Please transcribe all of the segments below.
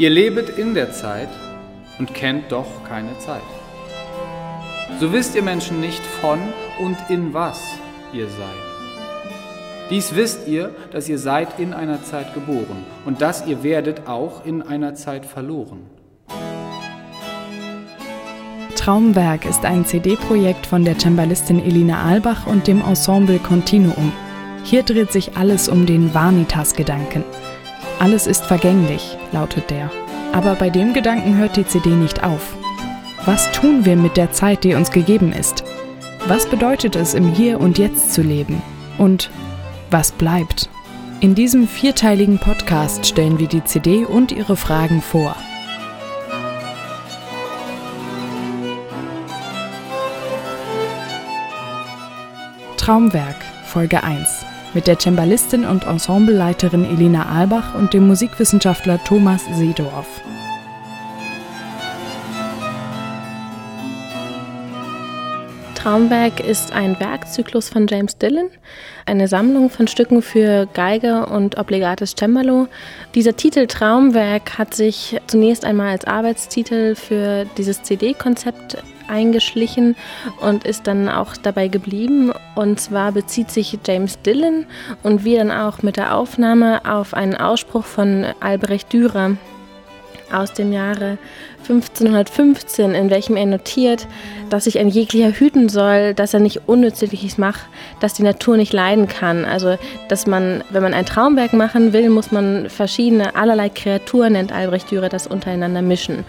Ihr lebet in der Zeit und kennt doch keine Zeit. So wisst ihr Menschen nicht von und in was ihr seid. Dies wisst ihr, dass ihr seid in einer Zeit geboren und dass ihr werdet auch in einer Zeit verloren. Traumwerk ist ein CD-Projekt von der Cembalistin Elina Albach und dem Ensemble Continuum. Hier dreht sich alles um den Vanitas-Gedanken. Alles ist vergänglich, lautet der. Aber bei dem Gedanken hört die CD nicht auf. Was tun wir mit der Zeit, die uns gegeben ist? Was bedeutet es, im Hier und Jetzt zu leben? Und was bleibt? In diesem vierteiligen Podcast stellen wir die CD und ihre Fragen vor. Traumwerk, Folge 1 mit der Cembalistin und Ensembleleiterin Elina Albach und dem Musikwissenschaftler Thomas Seedorf. Traumwerk ist ein Werkzyklus von James Dillon, eine Sammlung von Stücken für Geige und obligates Cembalo. Dieser Titel Traumwerk hat sich zunächst einmal als Arbeitstitel für dieses CD-Konzept eingeschlichen und ist dann auch dabei geblieben. Und zwar bezieht sich James Dillon und wir dann auch mit der Aufnahme auf einen Ausspruch von Albrecht Dürer aus dem Jahre 1515, in welchem er notiert, dass sich ein jeglicher hüten soll, dass er nicht Unnützliches macht, dass die Natur nicht leiden kann. Also, dass man, wenn man ein Traumwerk machen will, muss man verschiedene, allerlei Kreaturen, nennt Albrecht Dürer, das untereinander mischen.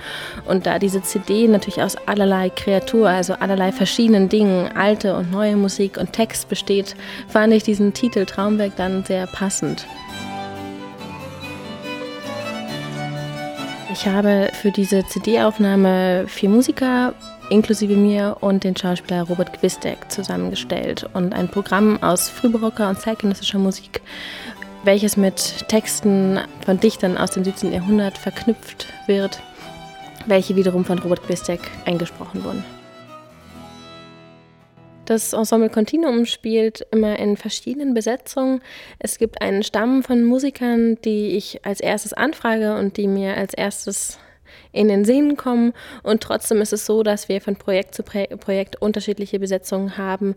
Und da diese CD natürlich aus allerlei Kreatur, also allerlei verschiedenen Dingen, alte und neue Musik und Text besteht, fand ich diesen Titel Traumwerk dann sehr passend. Ich habe für diese CD-Aufnahme vier Musiker inklusive mir und den Schauspieler Robert Gwistek zusammengestellt und ein Programm aus frühbarocker und zeitgenössischer Musik, welches mit Texten von Dichtern aus dem 17. Jahrhundert verknüpft wird, welche wiederum von Robert Gwistek eingesprochen wurden. Das Ensemble Continuum spielt immer in verschiedenen Besetzungen. Es gibt einen Stamm von Musikern, die ich als erstes anfrage und die mir als erstes in den Sinn kommen. Und trotzdem ist es so, dass wir von Projekt zu Projekt unterschiedliche Besetzungen haben,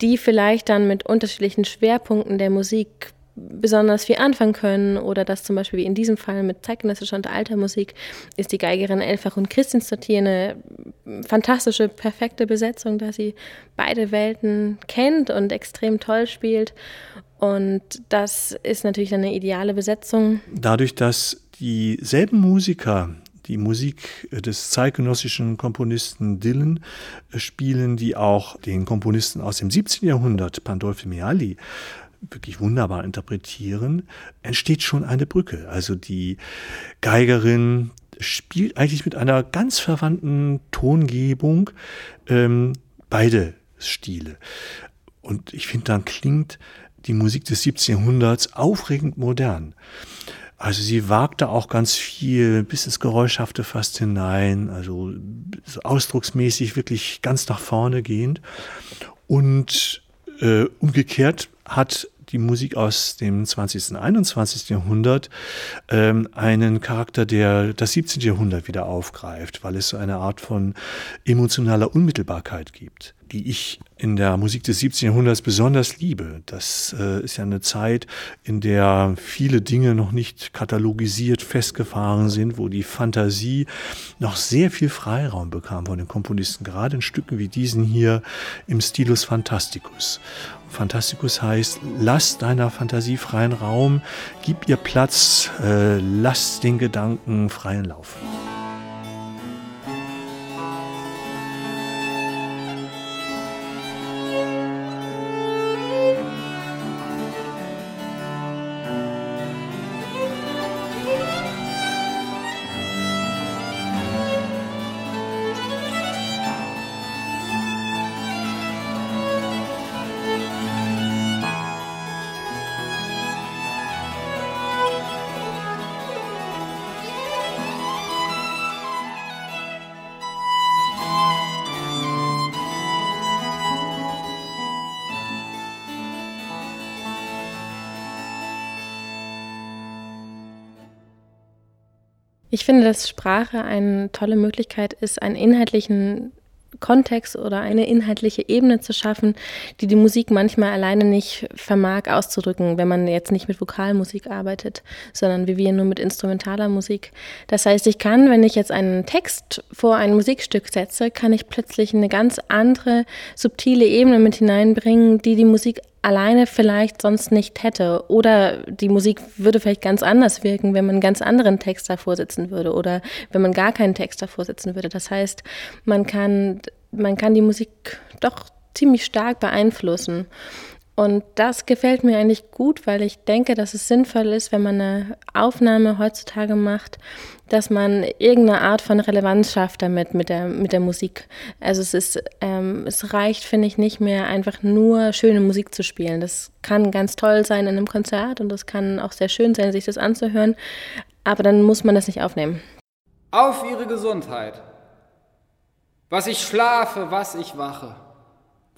die vielleicht dann mit unterschiedlichen Schwerpunkten der Musik besonders viel anfangen können oder dass zum Beispiel wie in diesem Fall mit zeitgenössischer und alter Musik ist die Geigerin Elfach und Christin Stottier eine fantastische, perfekte Besetzung, da sie beide Welten kennt und extrem toll spielt. Und das ist natürlich eine ideale Besetzung. Dadurch, dass dieselben Musiker die Musik des zeitgenössischen Komponisten Dylan spielen, die auch den Komponisten aus dem 17. Jahrhundert, Pandolfo Meali, wirklich wunderbar interpretieren, entsteht schon eine Brücke. Also die Geigerin spielt eigentlich mit einer ganz verwandten Tongebung ähm, beide Stile. Und ich finde, dann klingt die Musik des 17. Jahrhunderts aufregend modern. Also sie wagte auch ganz viel bis ins Geräuschhafte fast hinein, also so ausdrucksmäßig wirklich ganz nach vorne gehend. Und äh, umgekehrt hat die Musik aus dem 20. und 21. Jahrhundert ähm, einen Charakter, der das 17. Jahrhundert wieder aufgreift, weil es so eine Art von emotionaler Unmittelbarkeit gibt die ich in der Musik des 17. Jahrhunderts besonders liebe. Das äh, ist ja eine Zeit, in der viele Dinge noch nicht katalogisiert festgefahren sind, wo die Fantasie noch sehr viel Freiraum bekam von den Komponisten, gerade in Stücken wie diesen hier im Stilus Fantasticus. Fantasticus heißt, lass deiner Fantasie freien Raum, gib ihr Platz, äh, lass den Gedanken freien Lauf. Ich finde, dass Sprache eine tolle Möglichkeit ist, einen inhaltlichen Kontext oder eine inhaltliche Ebene zu schaffen, die die Musik manchmal alleine nicht vermag auszudrücken, wenn man jetzt nicht mit Vokalmusik arbeitet, sondern wie wir nur mit instrumentaler Musik. Das heißt, ich kann, wenn ich jetzt einen Text vor ein Musikstück setze, kann ich plötzlich eine ganz andere subtile Ebene mit hineinbringen, die die Musik alleine vielleicht sonst nicht hätte. Oder die Musik würde vielleicht ganz anders wirken, wenn man einen ganz anderen Text davor sitzen würde oder wenn man gar keinen Text davor sitzen würde. Das heißt, man kann, man kann die Musik doch ziemlich stark beeinflussen. Und das gefällt mir eigentlich gut, weil ich denke, dass es sinnvoll ist, wenn man eine Aufnahme heutzutage macht, dass man irgendeine Art von Relevanz schafft damit mit der, mit der Musik. Also es ist, ähm, es reicht, finde ich, nicht mehr einfach nur schöne Musik zu spielen. Das kann ganz toll sein in einem Konzert und das kann auch sehr schön sein, sich das anzuhören, aber dann muss man das nicht aufnehmen. Auf Ihre Gesundheit. Was ich schlafe, was ich wache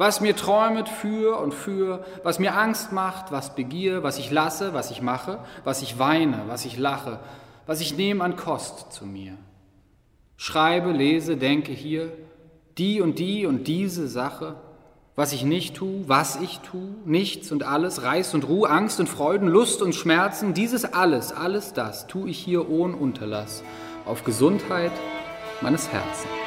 was mir träumet für und für, was mir Angst macht, was begier, was ich lasse, was ich mache, was ich weine, was ich lache, was ich nehme an Kost zu mir. Schreibe, lese, denke hier, die und die und diese Sache, was ich nicht tu, was ich tu, nichts und alles, Reiß und Ruhe, Angst und Freuden, Lust und Schmerzen, dieses alles, alles das tu ich hier ohne Unterlass, auf Gesundheit meines Herzens.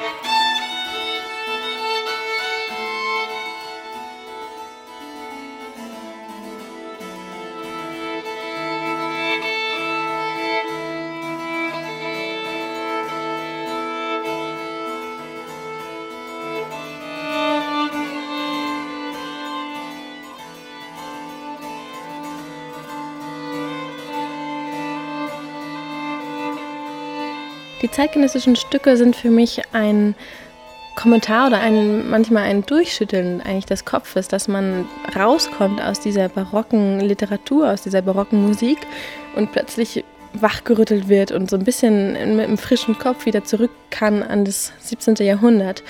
Die zeitgenössischen Stücke sind für mich ein Kommentar oder ein, manchmal ein Durchschütteln eigentlich des Kopfes, dass man rauskommt aus dieser barocken Literatur, aus dieser barocken Musik und plötzlich wachgerüttelt wird und so ein bisschen mit einem frischen Kopf wieder zurück kann an das 17. Jahrhundert.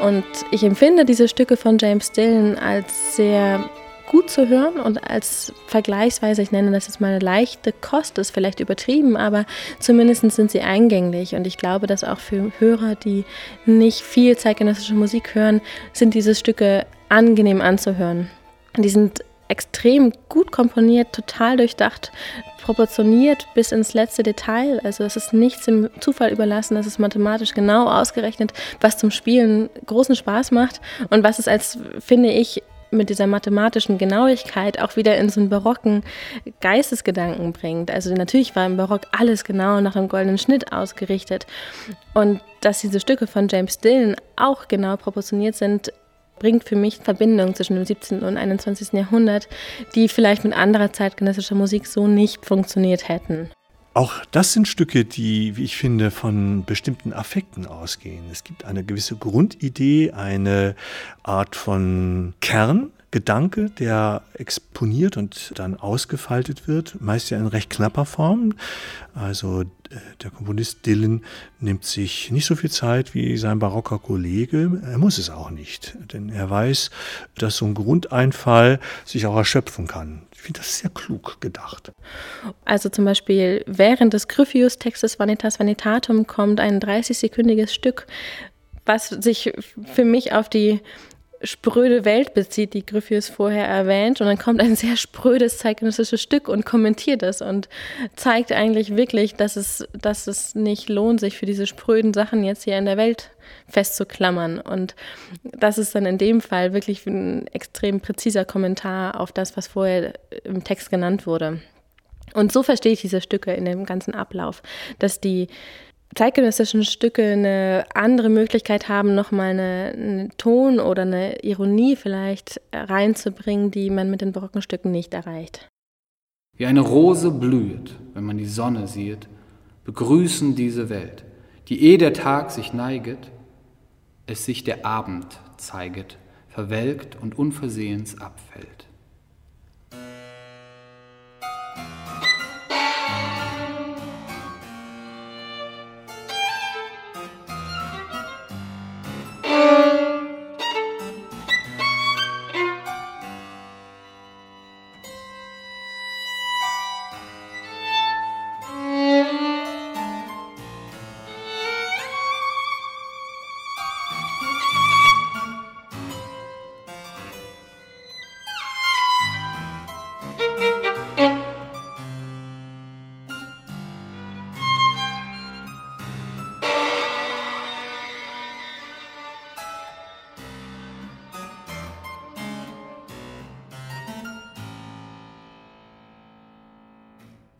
Und ich empfinde diese Stücke von James Dillon als sehr gut zu hören und als vergleichsweise, ich nenne das jetzt mal eine leichte Kost, ist vielleicht übertrieben, aber zumindest sind sie eingänglich und ich glaube, dass auch für Hörer, die nicht viel zeitgenössische Musik hören, sind diese Stücke angenehm anzuhören. Die sind extrem gut komponiert, total durchdacht, proportioniert bis ins letzte Detail. Also es ist nichts im Zufall überlassen, es ist mathematisch genau ausgerechnet, was zum Spielen großen Spaß macht und was es als, finde ich, mit dieser mathematischen Genauigkeit auch wieder in so einen barocken Geistesgedanken bringt. Also natürlich war im Barock alles genau nach einem goldenen Schnitt ausgerichtet. Und dass diese Stücke von James Dillon auch genau proportioniert sind, bringt für mich Verbindung zwischen dem 17. und 21. Jahrhundert, die vielleicht mit anderer zeitgenössischer Musik so nicht funktioniert hätten. Auch das sind Stücke, die, wie ich finde, von bestimmten Affekten ausgehen. Es gibt eine gewisse Grundidee, eine Art von Kern, Gedanke, der exponiert und dann ausgefaltet wird, meist ja in recht knapper Form. Also äh, der Komponist Dylan nimmt sich nicht so viel Zeit wie sein barocker Kollege. Er muss es auch nicht, denn er weiß, dass so ein Grundeinfall sich auch erschöpfen kann. Ich finde das sehr klug gedacht. Also zum Beispiel während des Gryphius-Textes Vanitas Vanitatum kommt ein 30-sekündiges Stück, was sich für mich auf die spröde Welt bezieht, die Gryphius vorher erwähnt. Und dann kommt ein sehr sprödes zeitgenössisches Stück und kommentiert es und zeigt eigentlich wirklich, dass es, dass es nicht lohnt, sich für diese spröden Sachen jetzt hier in der Welt festzuklammern. Und das ist dann in dem Fall wirklich ein extrem präziser Kommentar auf das, was vorher im Text genannt wurde. Und so verstehe ich diese Stücke in dem ganzen Ablauf, dass die zeitgenössischen Stücke eine andere Möglichkeit haben, nochmal eine, einen Ton oder eine Ironie vielleicht reinzubringen, die man mit den barocken Stücken nicht erreicht. Wie eine Rose blüht, wenn man die Sonne sieht, begrüßen diese Welt, die eh der Tag sich neiget, es sich der Abend zeiget, verwelkt und unversehens abfällt.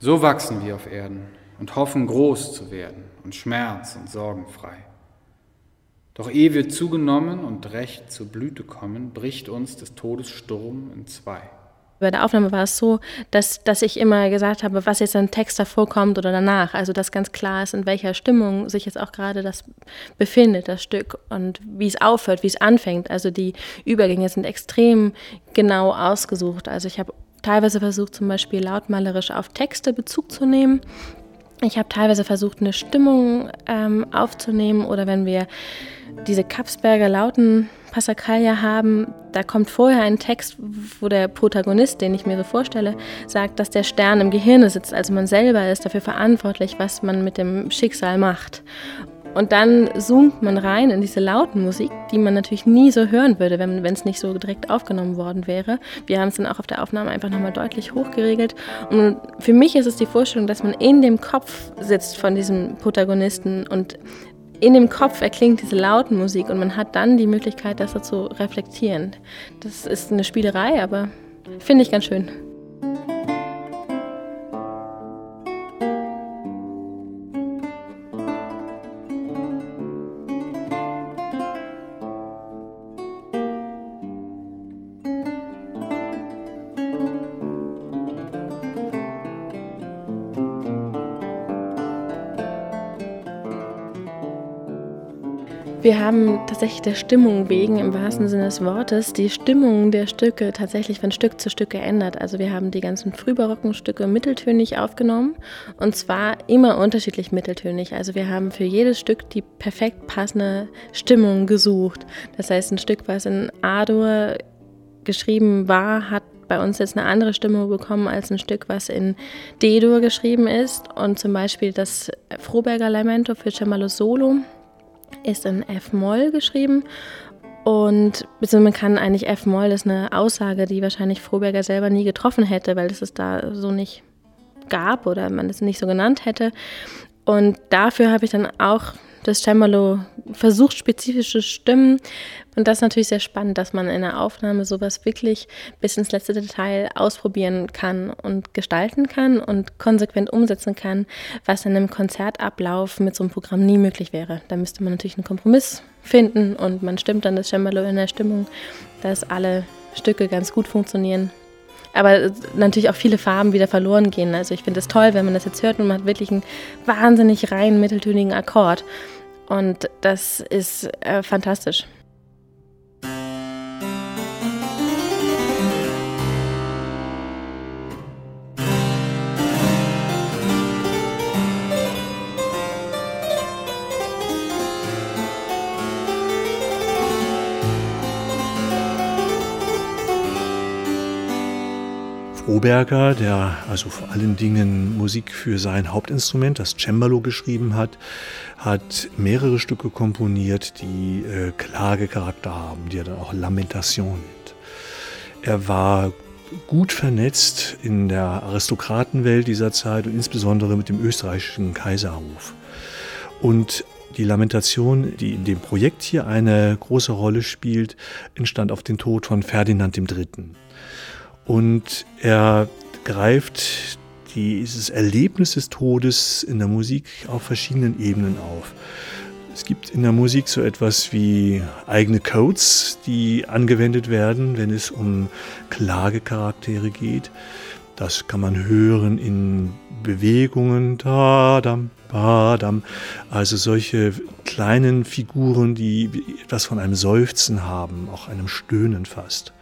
So wachsen wir auf Erden und hoffen groß zu werden und schmerz- und sorgenfrei. Doch ehe wir zugenommen und recht zur Blüte kommen, bricht uns des Todes Sturm in zwei. Bei der Aufnahme war es so, dass, dass ich immer gesagt habe, was jetzt ein Text davor kommt oder danach. Also dass ganz klar ist, in welcher Stimmung sich jetzt auch gerade das befindet, das Stück und wie es aufhört, wie es anfängt. Also die Übergänge sind extrem genau ausgesucht. Also ich habe teilweise versucht, zum Beispiel lautmalerisch auf Texte Bezug zu nehmen. Ich habe teilweise versucht, eine Stimmung ähm, aufzunehmen oder wenn wir diese Kapsberger Lauten Passacaglia haben, da kommt vorher ein Text, wo der Protagonist, den ich mir so vorstelle, sagt, dass der Stern im Gehirn sitzt, also man selber ist dafür verantwortlich, was man mit dem Schicksal macht. Und dann zoomt man rein in diese lauten Musik, die man natürlich nie so hören würde, wenn es nicht so direkt aufgenommen worden wäre. Wir haben es dann auch auf der Aufnahme einfach nochmal deutlich hochgeregelt. Und für mich ist es die Vorstellung, dass man in dem Kopf sitzt von diesem Protagonisten und in dem Kopf erklingt diese lauten Musik und man hat dann die Möglichkeit, das so zu reflektieren. Das ist eine Spielerei, aber finde ich ganz schön. Wir haben tatsächlich der Stimmung wegen, im wahrsten Sinne des Wortes, die Stimmung der Stücke tatsächlich von Stück zu Stück geändert. Also wir haben die ganzen frühbarocken Stücke mitteltönig aufgenommen und zwar immer unterschiedlich mitteltönig. Also wir haben für jedes Stück die perfekt passende Stimmung gesucht. Das heißt, ein Stück, was in A-Dur geschrieben war, hat bei uns jetzt eine andere Stimmung bekommen als ein Stück, was in D-Dur geschrieben ist. Und zum Beispiel das Froberger Lamento für Cembalo Solo ist in F-Moll geschrieben. Und beziehungsweise man kann eigentlich F-Moll, das ist eine Aussage, die wahrscheinlich Froberger selber nie getroffen hätte, weil es es da so nicht gab oder man es nicht so genannt hätte. Und dafür habe ich dann auch das Cembalo versucht, spezifische Stimmen. Und das ist natürlich sehr spannend, dass man in der Aufnahme sowas wirklich bis ins letzte Detail ausprobieren kann und gestalten kann und konsequent umsetzen kann, was in einem Konzertablauf mit so einem Programm nie möglich wäre. Da müsste man natürlich einen Kompromiss finden und man stimmt dann das Cembalo in der Stimmung, dass alle Stücke ganz gut funktionieren aber natürlich auch viele Farben wieder verloren gehen. Also ich finde es toll, wenn man das jetzt hört und man hat wirklich einen wahnsinnig reinen mitteltönigen Akkord. Und das ist äh, fantastisch. Froberger, der also vor allen Dingen Musik für sein Hauptinstrument, das Cembalo, geschrieben hat, hat mehrere Stücke komponiert, die äh, Klagecharakter haben, die er dann auch Lamentation nennt. Er war gut vernetzt in der Aristokratenwelt dieser Zeit und insbesondere mit dem österreichischen Kaiserhof. Und die Lamentation, die in dem Projekt hier eine große Rolle spielt, entstand auf den Tod von Ferdinand III. Und er greift dieses Erlebnis des Todes in der Musik auf verschiedenen Ebenen auf. Es gibt in der Musik so etwas wie eigene Codes, die angewendet werden, wenn es um Klagecharaktere geht. Das kann man hören in Bewegungen, da, dam, badam, also solche kleinen Figuren, die etwas von einem Seufzen haben, auch einem Stöhnen fast.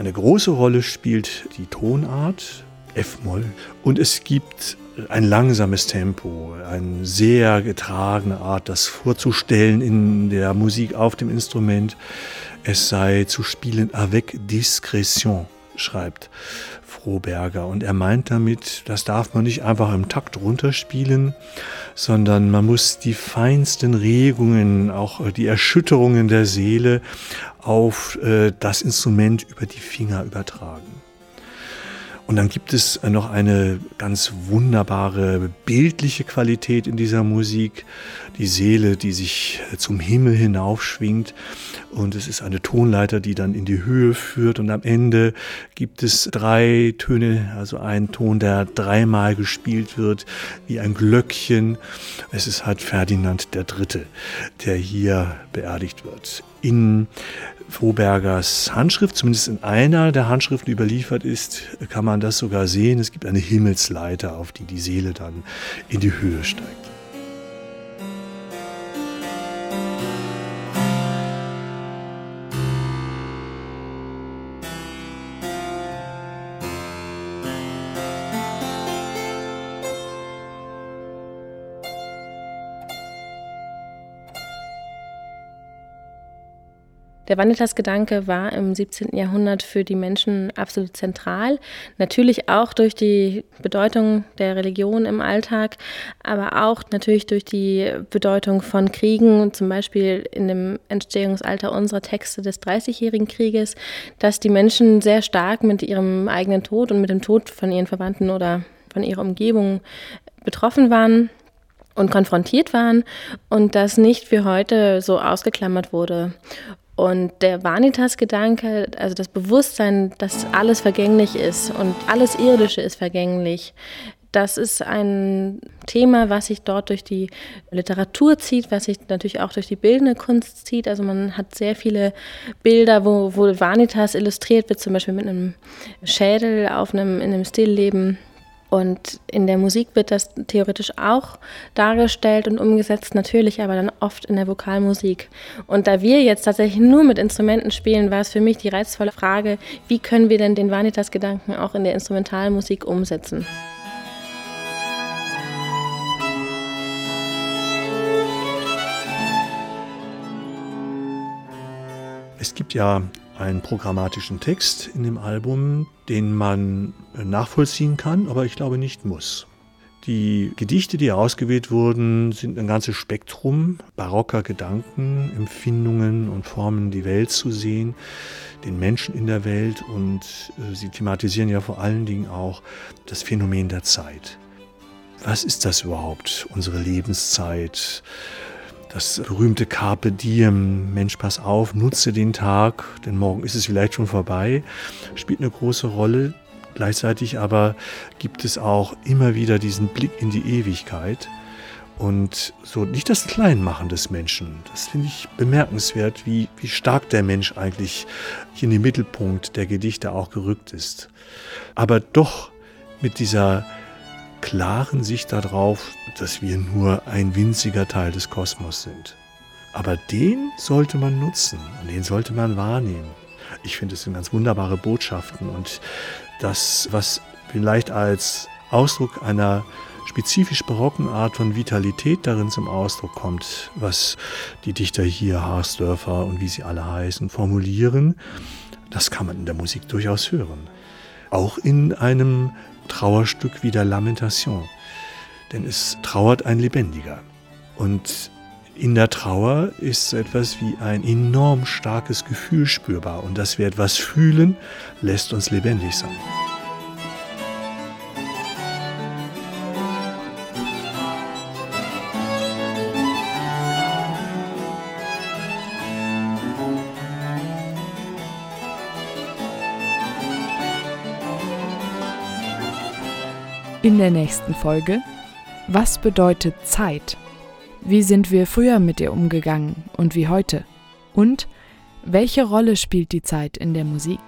Eine große Rolle spielt die Tonart, F-Moll, und es gibt ein langsames Tempo, eine sehr getragene Art, das vorzustellen in der Musik auf dem Instrument. Es sei zu spielen avec discrétion, schreibt Froberger. Und er meint damit, das darf man nicht einfach im Takt runterspielen, sondern man muss die feinsten Regungen, auch die Erschütterungen der Seele auf äh, das Instrument über die Finger übertragen. Und dann gibt es noch eine ganz wunderbare bildliche Qualität in dieser Musik. Die Seele, die sich zum Himmel hinaufschwingt. Und es ist eine Tonleiter, die dann in die Höhe führt. Und am Ende gibt es drei Töne, also ein Ton, der dreimal gespielt wird, wie ein Glöckchen. Es ist halt Ferdinand der Dritte, der hier beerdigt wird. In Frobergers Handschrift, zumindest in einer der Handschriften überliefert ist, kann man das sogar sehen. Es gibt eine Himmelsleiter, auf die die Seele dann in die Höhe steigt. Der Vanitas-Gedanke war im 17. Jahrhundert für die Menschen absolut zentral. Natürlich auch durch die Bedeutung der Religion im Alltag, aber auch natürlich durch die Bedeutung von Kriegen, zum Beispiel in dem Entstehungsalter unserer Texte des Dreißigjährigen Krieges, dass die Menschen sehr stark mit ihrem eigenen Tod und mit dem Tod von ihren Verwandten oder von ihrer Umgebung betroffen waren und konfrontiert waren und das nicht wie heute so ausgeklammert wurde. Und der Vanitas-Gedanke, also das Bewusstsein, dass alles vergänglich ist und alles Irdische ist vergänglich, das ist ein Thema, was sich dort durch die Literatur zieht, was sich natürlich auch durch die bildende Kunst zieht. Also man hat sehr viele Bilder, wo, wo Vanitas illustriert wird, zum Beispiel mit einem Schädel auf einem, in einem Stillleben und in der Musik wird das theoretisch auch dargestellt und umgesetzt, natürlich aber dann oft in der Vokalmusik. Und da wir jetzt tatsächlich nur mit Instrumenten spielen, war es für mich die reizvolle Frage, wie können wir denn den Vanitas-Gedanken auch in der Instrumentalmusik umsetzen? Es gibt ja einen programmatischen Text in dem Album, den man nachvollziehen kann, aber ich glaube nicht muss. Die Gedichte, die ausgewählt wurden, sind ein ganzes Spektrum barocker Gedanken, Empfindungen und Formen, die Welt zu sehen, den Menschen in der Welt und äh, sie thematisieren ja vor allen Dingen auch das Phänomen der Zeit. Was ist das überhaupt, unsere Lebenszeit? Das berühmte Carpe Diem, Mensch, pass auf, nutze den Tag, denn morgen ist es vielleicht schon vorbei, spielt eine große Rolle. Gleichzeitig aber gibt es auch immer wieder diesen Blick in die Ewigkeit und so nicht das Kleinmachen des Menschen. Das finde ich bemerkenswert, wie, wie stark der Mensch eigentlich in den Mittelpunkt der Gedichte auch gerückt ist. Aber doch mit dieser klaren Sicht darauf, dass wir nur ein winziger Teil des Kosmos sind. Aber den sollte man nutzen und den sollte man wahrnehmen. Ich finde, es sind ganz wunderbare Botschaften und das, was vielleicht als Ausdruck einer spezifisch barocken Art von Vitalität darin zum Ausdruck kommt, was die Dichter hier, Harsdörfer und wie sie alle heißen, formulieren, das kann man in der Musik durchaus hören. Auch in einem Trauerstück wie der Lamentation. Denn es trauert ein Lebendiger. Und in der Trauer ist so etwas wie ein enorm starkes Gefühl spürbar. Und dass wir etwas fühlen, lässt uns lebendig sein. In der nächsten Folge Was bedeutet Zeit? Wie sind wir früher mit ihr umgegangen und wie heute? Und welche Rolle spielt die Zeit in der Musik?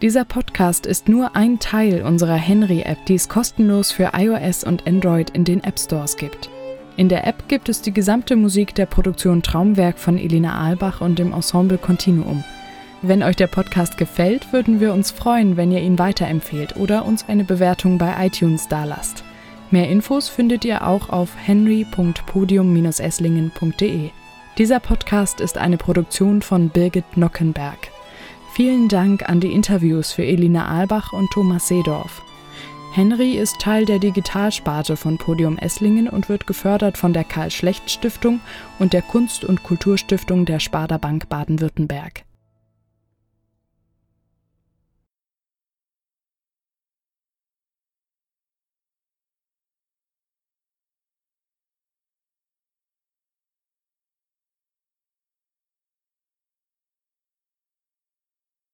Dieser Podcast ist nur ein Teil unserer Henry-App, die es kostenlos für iOS und Android in den App Stores gibt. In der App gibt es die gesamte Musik der Produktion Traumwerk von Elina Albach und dem Ensemble Continuum – wenn euch der Podcast gefällt, würden wir uns freuen, wenn ihr ihn weiterempfehlt oder uns eine Bewertung bei iTunes dalasst. Mehr Infos findet ihr auch auf henry.podium-esslingen.de. Dieser Podcast ist eine Produktion von Birgit Nockenberg. Vielen Dank an die Interviews für Elina Albach und Thomas Seedorf. Henry ist Teil der Digitalsparte von Podium Esslingen und wird gefördert von der Karl-Schlecht-Stiftung und der Kunst- und Kulturstiftung der Sparda Bank Baden-Württemberg.